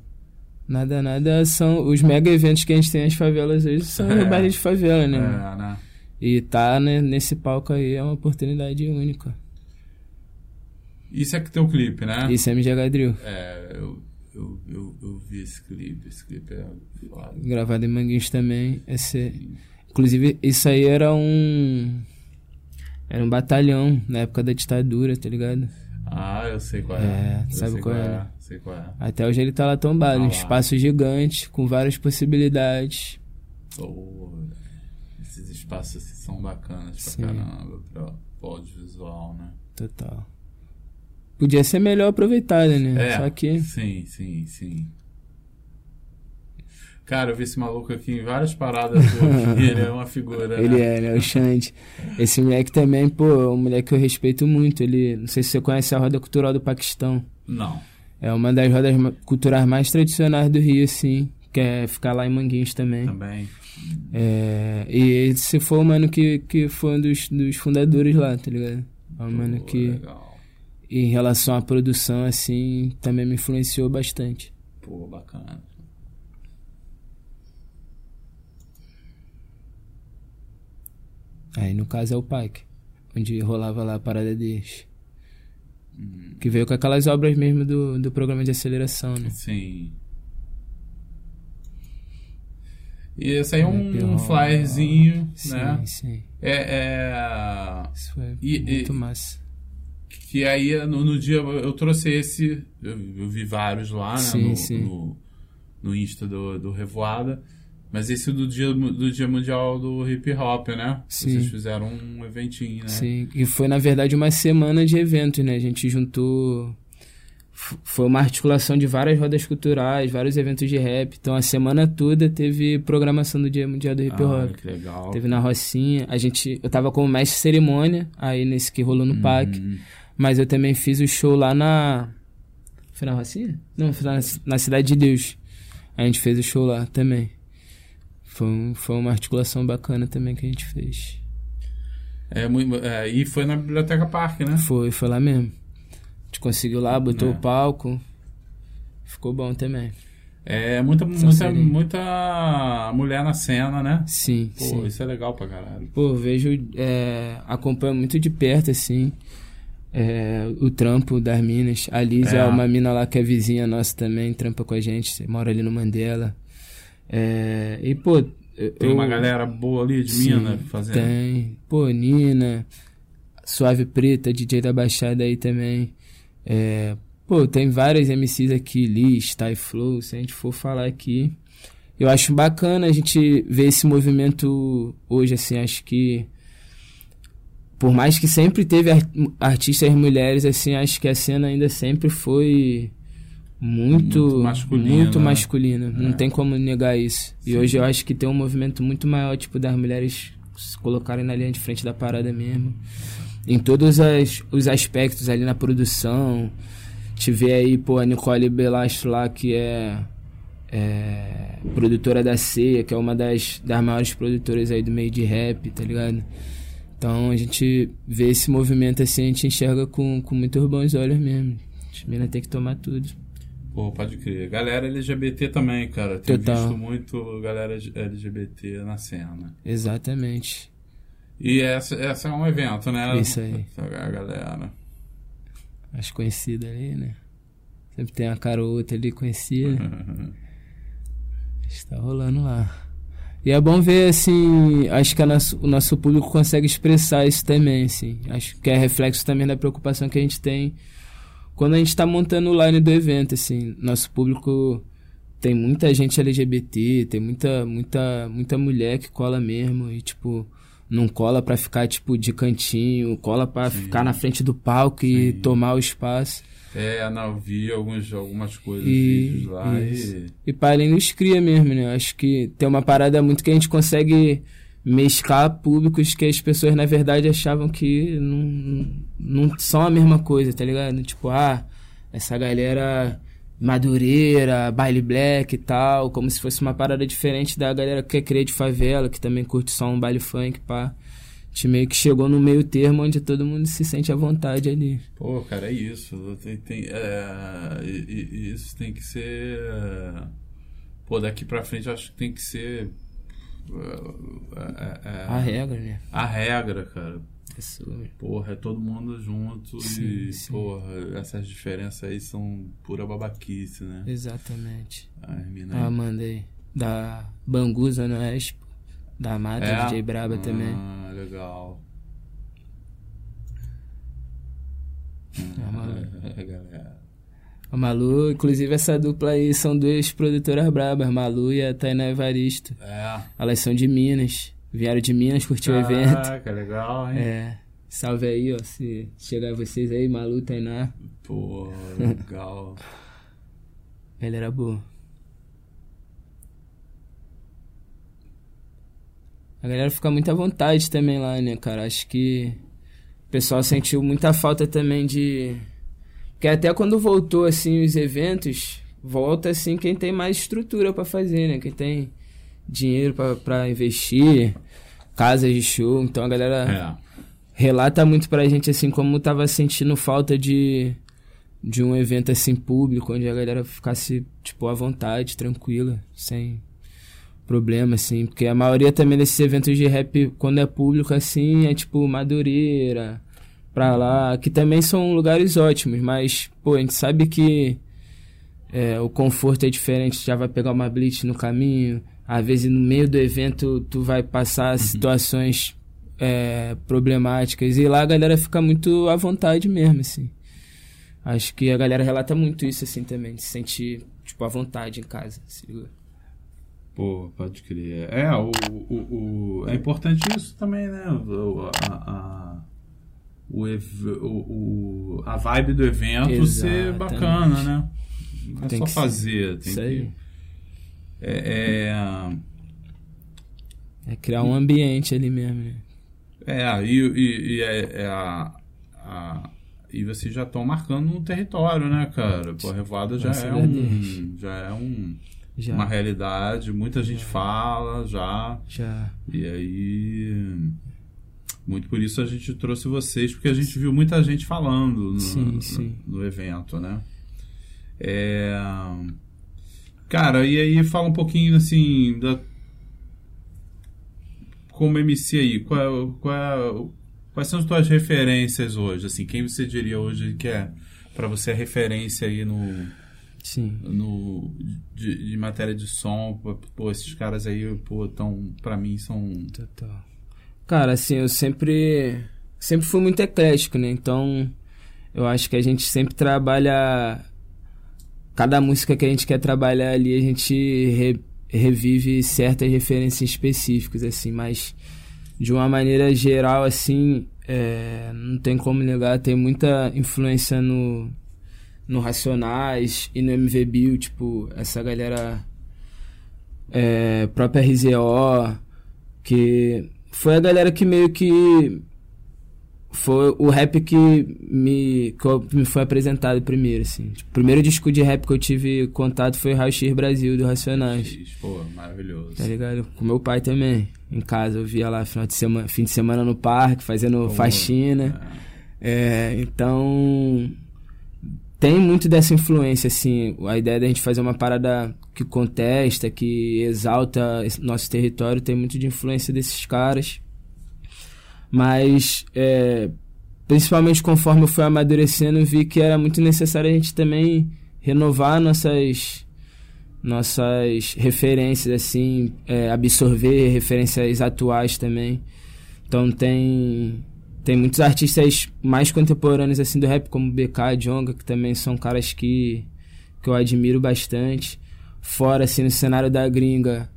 Nada, nada são. Os mega eventos que a gente tem nas favelas hoje são é. baile de favela, né? É, né? E tá né, nesse palco aí é uma oportunidade única. Isso é que tem o clipe, né? Isso é MG Drill. É, eu, eu, eu, eu, vi esse clipe. Esse clipe é foda. Gravado em Manguinhos também. Esse, inclusive, isso aí era um. Era um batalhão na época da ditadura, tá ligado? Ah, eu sei qual é. É, eu sabe qual, qual é? é? Sei qual é. Até hoje ele tá lá tombado, ah, um espaço gigante, com várias possibilidades. Pô, esses espaços assim, são bacanas Sim. pra caramba, pra, audiovisual, né? Total. Podia ser melhor aproveitado, né? É, Só que. Sim, sim, sim. Cara, eu vi esse maluco aqui em várias paradas hoje, ele é uma figura. Ele né? é, né? O Xande. Esse moleque também, pô, é um moleque que eu respeito muito. Ele, não sei se você conhece a Roda Cultural do Paquistão. Não. É uma das rodas culturais mais tradicionais do Rio, assim. Que é ficar lá em Manguinhos também. Também. É, e esse foi o mano que, que foi um dos, dos fundadores lá, tá ligado? É um mano que. Legal. Em relação à produção, assim, também me influenciou bastante. Pô, bacana. Aí no caso é o Pike, onde rolava lá a parada deles. Que veio com aquelas obras mesmo do, do programa de aceleração, né? Sim. E esse aí é um, um flyerzinho, sim, né? Sim, sim. É, é... Isso foi e, muito e, massa. Que aí no, no, dia eu trouxe esse, eu, eu vi vários lá, né? Sim, no, sim. No, no Insta do, do Revoada. Mas esse do dia, do dia Mundial do Hip Hop, né? Sim. Vocês fizeram um eventinho, né? Sim, e foi na verdade uma semana de evento, né? A gente juntou. foi uma articulação de várias rodas culturais, vários eventos de rap. Então a semana toda teve programação do Dia Mundial do Hip Ah, Hop. que legal. Teve na Rocinha. A gente, eu tava como mestre cerimônia, aí nesse que rolou no PAC. Uhum. Mas eu também fiz o show lá na. Foi na Rocinha? Não, foi na, na Cidade de Deus. A gente fez o show lá também. Foi, um- foi uma articulação bacana também que a gente fez. É, muito, é, e foi na Biblioteca Parque, né? Foi, foi lá mesmo. A gente conseguiu lá, botou É. o palco. Ficou bom também. É muita, muita, muita mulher na cena, né? Sim, Pô, sim. isso é legal pra caralho. Pô, vejo, é, acompanho muito de perto, assim, é, o trampo das minas. A Liz é. É. uma mina lá que é vizinha nossa também, trampa com a gente, mora ali no Mandela. É, e, pô... eu- Tem uma eu- galera boa ali de Sim, mina fazendo. Tem. Pô, Nina, Suave Preta, DJ da Baixada aí também. É, pô, tem várias MCs aqui, Liz, Ty Flow, se a gente for falar aqui. Eu acho bacana a gente ver esse movimento hoje, assim, acho que. Por mais que sempre teve ar- artistas mulheres, assim, acho que a cena ainda sempre foi muito, Muito masculina, muito né? masculina. Não É. tem como negar isso. E Sim. hoje eu acho que tem um movimento muito maior, tipo, das mulheres se colocarem na linha de frente da parada mesmo. Em todos as, os aspectos ali na produção. Tive aí, pô, a Nicole Belastro lá, que é, é produtora da Ceia, que é uma das, das maiores produtoras aí do meio de rap, tá ligado? Então a gente vê esse movimento assim, a gente enxerga com, com muitos bons olhos mesmo. As meninas tem que tomar tudo. Pô, pode crer. Galera LGBT também, cara. Tenho Total. visto muito galera LGBT na cena. Exatamente. E essa, essa é um evento, né? Isso aí. Essa galera. As conhecidas ali, né? Sempre tem uma cara ou outra ali conhecida. Está rolando lá. E é bom ver, assim, acho que a nosso- o nosso público consegue expressar isso também, assim. Acho que é reflexo também da preocupação que a gente tem quando a gente está montando o line do evento, assim. Nosso público tem muita gente LGBT, tem muita, muita, muita mulher que cola mesmo e, tipo, não cola pra ficar, tipo, de cantinho, cola pra Sim. ficar na frente do palco e Sim. tomar o espaço. É, eu vi alguns, algumas coisas, E- vídeos lá isso. e... E para além dos cria mesmo, né? Acho que tem uma parada muito que a gente consegue mesclar públicos que as pessoas, na verdade, achavam que não, não são a mesma coisa, tá ligado? Tipo, ah, essa galera madureira, baile black e tal, como se fosse uma parada diferente da galera que quer crer de favela, que também curte só um baile funk, pá. A gente meio que chegou no meio termo onde todo mundo se sente à vontade ali. Pô, cara, é isso. Tem, tem, é, isso tem que ser. Pô, daqui pra frente eu acho que tem que ser. é, é, é, A regra, né? A regra, cara. Isso, Porra, é todo mundo junto Sim, e, sim. porra, essas diferenças aí são pura babaquice, né? Exatamente. Mina Ah, mandei. Da Banguza no Oeste. pô. Da Mata, É? DJ Braba também. Ah, legal. Ah, mano. É, galera. A Malu, inclusive essa dupla aí são duas produtoras brabas, Malu e a Tainá Evaristo. É. Elas são de Minas. Vieram de Minas curtir o evento. Caraca, legal, hein? É. Salve aí, ó. Se chegar vocês aí, Malu, Tainá. Pô, legal. Galera boa. A galera fica muito à vontade também lá, né, cara? Acho que o pessoal sentiu muita falta também de. Porque até quando voltou, assim, os eventos, volta, assim, quem tem mais estrutura pra fazer, né? Quem tem dinheiro pra investir, casas de show. Então a galera É. relata muito pra gente, assim, como tava sentindo falta de, de um evento, assim, público, onde a galera ficasse, tipo, à vontade, tranquila, sem problema, assim. Porque a maioria também desses eventos de rap, quando é público, assim, é, tipo, Madureira, pra lá, que também são lugares ótimos, mas, pô, a gente sabe que é, o conforto é diferente, já vai pegar uma blitz no caminho, às vezes no meio do evento tu vai passar situações é, problemáticas. E lá a galera fica muito à vontade mesmo, assim. Acho que a galera relata muito isso, assim, também, de se sentir, tipo, à vontade em casa, se liga? Pô, pode crer. É, o, o, o- é importante isso também, né? O, a- a- o, o, o, a vibe do evento Exatamente. ser bacana, né? Não é tem só fazer. Tem Isso que, aí. É, é, é, criar um ambiente ali mesmo. Né? É, e, e, e é, é a, a, e vocês já estão marcando um território, né, cara? Pô, a Revoada já é, um, já é um já. uma realidade, muita gente fala já. Já. E aí muito por isso a gente trouxe vocês, porque a gente viu muita gente falando no, sim, sim. no, no evento, né? É... Cara, e aí fala um pouquinho assim da como MC aí, qual, qual, quais são as tuas referências hoje? Assim, quem você diria hoje que é para você a referência aí no Sim. no de, de matéria de som, pô, esses caras aí, pô, tão para mim são Total. Cara, assim, eu sempre sempre fui muito eclético, né? Então, eu acho que a gente sempre trabalha cada música que a gente quer trabalhar ali, a gente re, revive certas referências específicas, assim, mas de uma maneira geral, assim, é, não tem como negar, tem muita influência no, no Racionais e no MV Bill, tipo, essa galera é, própria RZO, que foi a galera que meio que foi o rap que me, que me foi apresentado primeiro, assim. Tipo, o primeiro disco de rap que eu tive contato foi Raio X Brasil, do Racionais. Pô, maravilhoso. Tá ligado? Com meu pai também. Em casa, eu via lá final de semana, fim de semana no parque, fazendo Como, faxina. É. É, então, tem muito dessa influência, assim. A ideia da gente fazer uma parada que contesta, que exalta nosso território, tem muito de influência desses caras. Mas, é, principalmente conforme eu fui amadurecendo, vi que era muito necessário a gente também renovar nossas nossas referências, assim, é, absorver referências atuais também. Então tem tem muitos artistas mais contemporâneos assim do rap, como BK, Jonga, que também são caras que, que eu admiro bastante. Fora, assim, no cenário da gringa,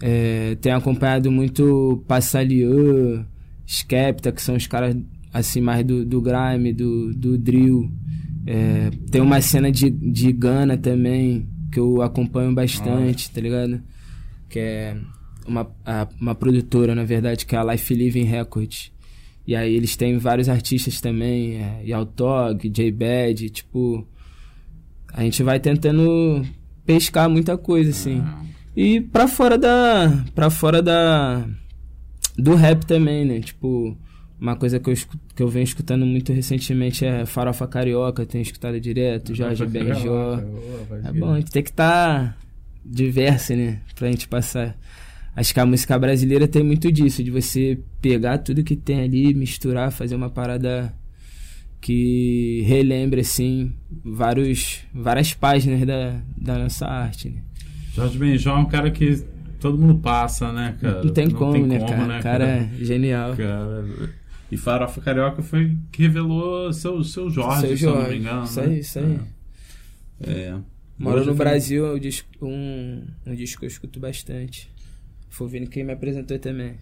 é, tenho acompanhado muito Passalieu, Skepta, que são os caras assim mais do, do grime, do, do drill. É, tem uma cena de, de Gana também, que eu acompanho bastante, ah. tá ligado? Que é uma, a, uma produtora, na verdade, que é a Life Living Records. E aí eles têm vários artistas também, é, Yaltog, J-Bad, tipo... A gente vai tentando pescar muita coisa, assim. Ah. E pra fora da... pra fora da... do rap também, né? Tipo, uma coisa que eu, que eu venho escutando muito recentemente é Farofa Carioca, tenho escutado direto, Jorge Benjó. É bom, a gente tem que estar tá diverso, né? Pra gente passar Acho que a música brasileira tem muito disso, de você pegar tudo que tem ali, misturar, fazer uma parada que relembre, assim, vários, várias páginas da, da nossa arte, né? Jorge Benjó é um cara que todo mundo passa, né, cara? Não tem Não como, tem né, como, cara? Né, cara? cara é genial. Cara, e Farofa Carioca foi que revelou seu, seu Jorge, seu Jorge, se eu não me engano. Isso né? aí, isso aí. É. é. Moro no Brasil, é um disco, um, um disco que eu escuto bastante. Foi o Vini quem me apresentou também.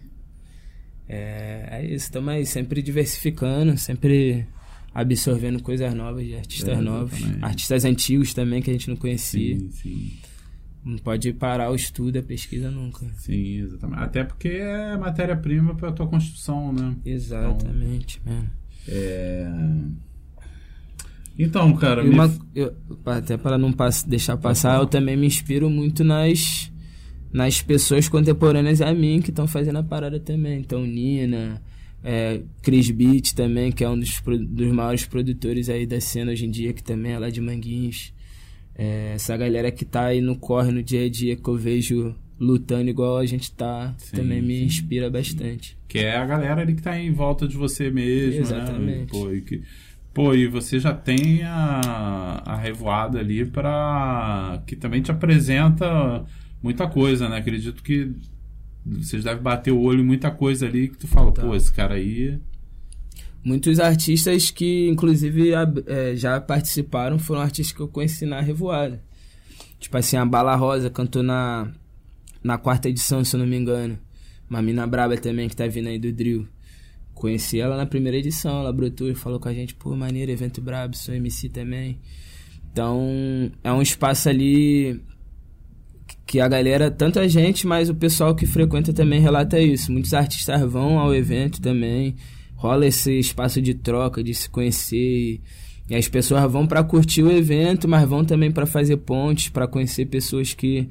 É, é isso, estamos aí sempre diversificando, sempre absorvendo coisas novas de artistas é, novos, artistas antigos também que a gente não conhecia. Sim, sim. Não pode parar o estudo, a pesquisa nunca. Sim, exatamente. Até porque é matéria-prima para a tua construção, né? Exatamente, então. É... Então, cara. Uma, me... eu, até para não pass, deixar passar, eu também me inspiro muito nas nas pessoas contemporâneas a mim que estão fazendo a parada também. Então, Nina, é, Chris Beat também, que é um dos, dos maiores produtores aí da cena hoje em dia, que também é lá de Manguinhos. É, essa galera que tá aí no corre no dia a dia, que eu vejo lutando igual a gente tá, sim, também me sim, inspira bastante. Que é a galera ali que tá em volta de você mesmo, né? Exatamente. né? Pô, e que... Pô, e você já tem a, a revoada ali para que também te apresenta muita coisa, né? Acredito que vocês devem bater o olho em muita coisa ali que tu fala, tá. pô, esse cara aí. Muitos artistas que, inclusive, é, já participaram foram artistas que eu conheci na Revoada. Tipo assim, a Bala Rosa cantou na, na quarta edição, se eu não me engano. Uma mina braba também que tá vindo aí do Drill. conheci ela na primeira edição, ela brotou e falou com a gente, pô, maneiro, evento brabo, sou MC também. Então, é um espaço ali que a galera, tanto a gente, mas o pessoal que frequenta também relata isso. Muitos artistas vão ao evento também, rola esse espaço de troca, de se conhecer. E as pessoas vão para curtir o evento, mas vão também para fazer pontes, para conhecer pessoas que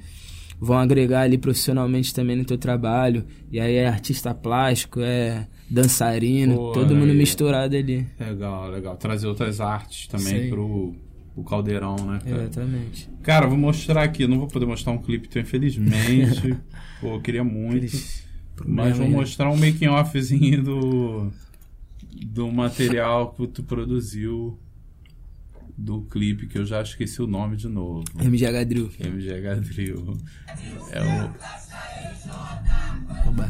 vão agregar ali profissionalmente também no teu trabalho. E aí é artista plástico, é dançarino, Pô, todo mundo misturado ali. Legal, legal. Trazer outras artes também Sim. pro o caldeirão, né? Cara? Exatamente. Cara, vou mostrar aqui. Não vou poder mostrar um clipe teu, infelizmente. Pô, eu queria muito. Mas vou mostrar um making offzinho do do material que tu produziu do clipe que eu já esqueci o nome de novo. MGH Drill. MGH Drill. É o. Oba.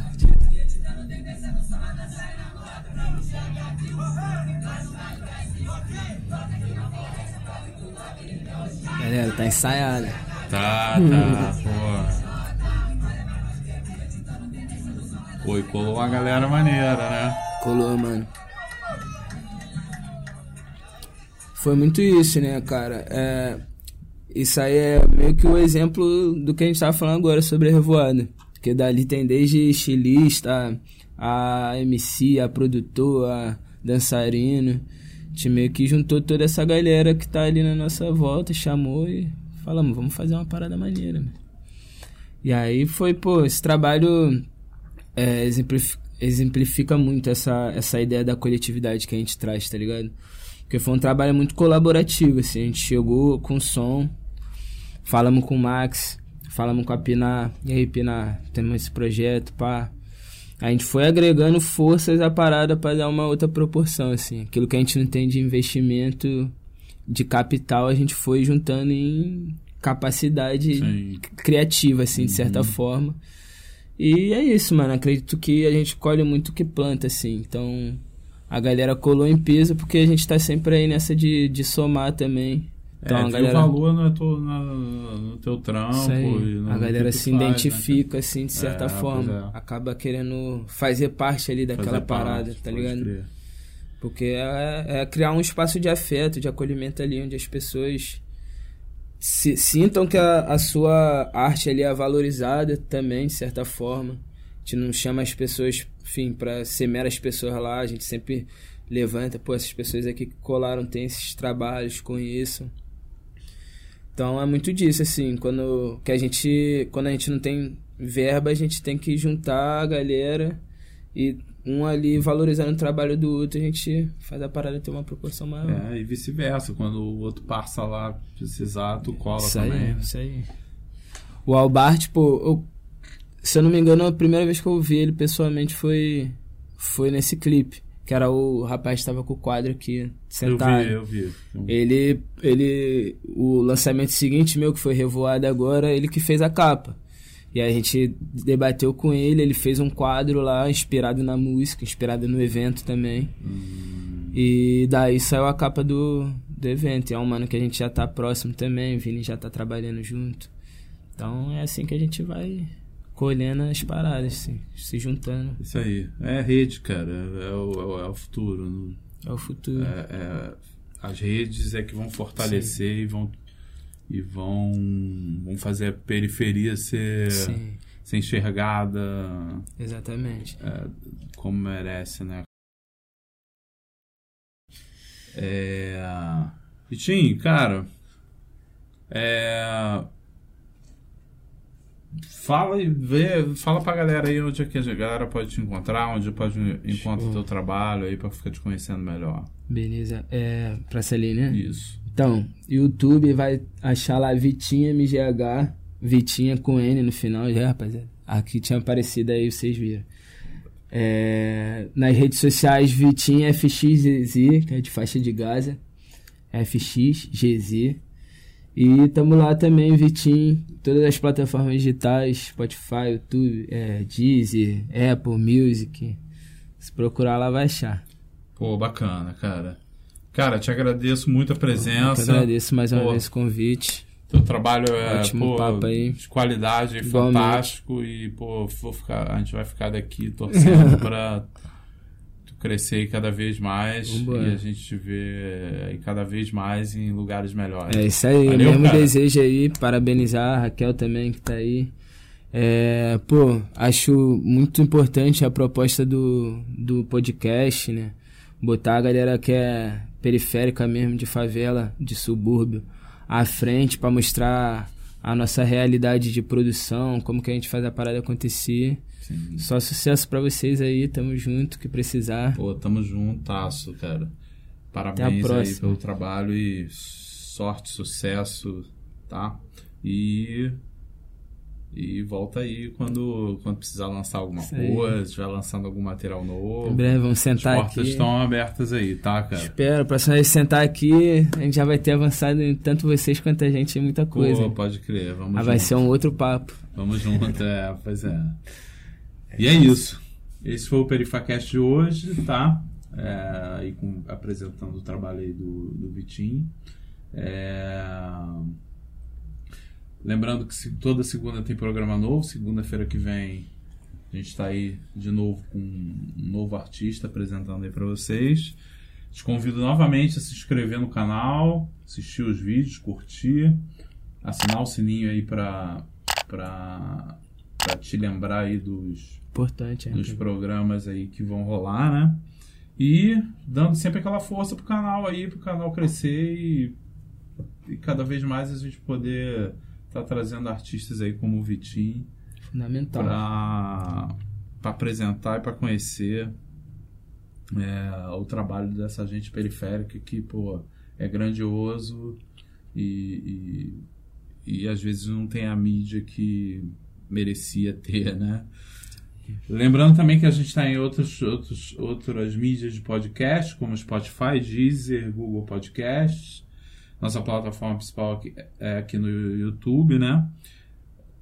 Galera, tá ensaiada. Tá, tá, pô. Pô, e colou uma galera maneira, né? Colou, mano. Foi muito isso, né, cara? É, isso aí é meio que o um exemplo do que a gente tava falando agora sobre a revoada. Porque dali tem desde estilista, a MC, a produtor, a dançarino. A gente meio que juntou toda essa galera que tá ali na nossa volta, chamou e falamos, vamos fazer uma parada maneira. E aí foi, pô, esse trabalho é, exemplifica, exemplifica muito essa, essa ideia da coletividade que a gente traz, tá ligado? Porque foi um trabalho muito colaborativo, assim, a gente chegou com som, falamos com o Max, falamos com a Pinar, e aí Pinar, temos esse projeto, pá a gente foi agregando forças à parada para dar uma outra proporção, assim. Aquilo que a gente não tem de investimento de capital, a gente foi juntando em capacidade Sim. criativa, assim, de certa uhum. forma. E é isso, mano. Acredito que a gente colhe muito o que planta, assim. Então, a galera colou em peso porque a gente tá sempre aí nessa de, de somar também. Então, é, a galera... o valor no teu, no, no teu trampo. a galera se faz, né, identifica, né? assim, de certa é, forma. É. Acaba querendo fazer parte ali daquela fazer parada, parte, tá ligado? Crer. Porque é, é, criar um espaço de afeto, de acolhimento ali, onde as pessoas se, sintam que a, a sua arte ali é valorizada também, de certa forma. A gente não chama as pessoas, enfim, para ser meras pessoas lá, a gente sempre levanta, pô, essas pessoas aqui que colaram têm esses trabalhos, conheçam. Então é muito disso, assim, quando, que a gente, quando a gente não tem verba, a gente tem que juntar a galera e um ali valorizando o trabalho do outro, a gente faz a parada ter uma proporção maior. É, e vice-versa, quando o outro passa lá precisar, tu cola isso também. Aí, né? Isso aí. O Albar, tipo, eu, se eu não me engano, a primeira vez que eu vi ele pessoalmente foi, foi nesse clipe que era o rapaz que estava com o quadro aqui sentado. Eu vi, eu vi. Ele, ele, o lançamento seguinte meu, que foi revoado agora, ele que fez a capa. E a gente debateu com ele, ele fez um quadro lá inspirado na música, inspirado no evento também. Hum. E daí saiu a capa do, do evento. E é um mano que a gente já tá próximo também, o Vini já tá trabalhando junto. Então é assim que a gente vai colhendo as paradas, assim, se juntando. Isso aí. É rede, cara. É o, é o futuro. Não... É o futuro. É, é, as redes é que vão fortalecer Sim. e vão e vão, vão fazer a periferia ser, ser enxergada. Exatamente. É, como merece, né? É... Vitinho, cara, é... Fala e vê, fala pra galera aí onde é que a galera pode te encontrar, onde pode encontrar o teu trabalho aí pra ficar te conhecendo melhor. Beleza. É, pra Celine, né? Isso. Então, YouTube vai achar lá Vitinha MGH, Vitinha com N no final, já, rapaziada. Aqui tinha aparecido aí, vocês viram. É, nas redes sociais, Vitinha FXGZ, que é de faixa de Gaza. FXGZ. E tamo lá também, Vitinho, todas as plataformas digitais, Spotify, YouTube, é, Deezer, Apple Music. Se procurar lá vai achar. Pô, bacana, cara. Cara, te agradeço muito a presença. Eu agradeço mais uma Pô, vez o convite. Teu trabalho é Ótimo pô, papo aí. de qualidade, Igualmente. fantástico. E, pô, vou ficar, a gente vai ficar daqui torcendo pra crescer cada vez mais Vambora. e a gente vê cada vez mais em lugares melhores. É isso aí, Valeu, mesmo cara. desejo aí, parabenizar a Raquel também que tá aí. É, pô, acho muito importante a proposta do, do podcast, né? Botar a galera que é periférica mesmo, de favela, de subúrbio, à frente para mostrar a nossa realidade de produção, como que a gente faz a parada acontecer. Sim. Só sucesso para vocês aí, tamo junto, que precisar. Pô, tamo juntasso, cara. Parabéns aí pelo trabalho e sorte, sucesso, tá? E e volta aí quando, quando precisar lançar alguma Isso coisa, estiver lançando algum material novo. Em breve, vamos sentar aqui. As portas aqui. estão abertas aí, tá, cara? Espero. A próxima vez sentar aqui, a gente já vai ter avançado em tanto vocês quanto a gente em muita coisa. Pô, pode crer. Vamos ah, vai ser um outro papo. Vamos junto, é, pois é. E é isso. Esse foi o Perifacast de hoje, tá? É, aí com, apresentando o trabalho aí do, do Vitinho. É... Lembrando que toda segunda tem programa novo. Segunda-feira que vem a gente está aí de novo com um novo artista apresentando aí para vocês. Te convido novamente a se inscrever no canal, assistir os vídeos, curtir, assinar o sininho aí para te lembrar aí dos importante é, dos programas aí que vão rolar, né? E dando sempre aquela força pro canal aí, pro canal crescer e, e cada vez mais a gente poder tá trazendo artistas aí como o Vitinho. Fundamental. Para apresentar e para conhecer é, o trabalho dessa gente periférica que, pô, é grandioso e, e, e às vezes não tem a mídia que merecia ter, né? Lembrando também que a gente está em outros, outros, outras mídias de podcast, como Spotify, Deezer, Google Podcasts nossa plataforma principal aqui, é aqui no YouTube, né?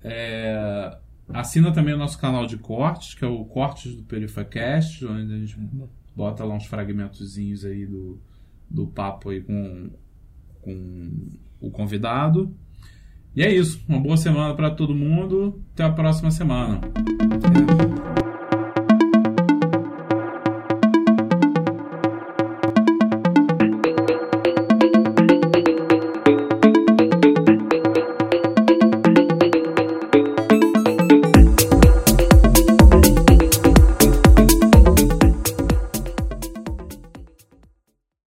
É, assina também o nosso canal de cortes, que é o Cortes do Perifacast, onde a gente bota lá uns fragmentozinhos aí do, do papo aí com, com o convidado. E é isso. Uma boa semana para todo mundo. Até a próxima semana.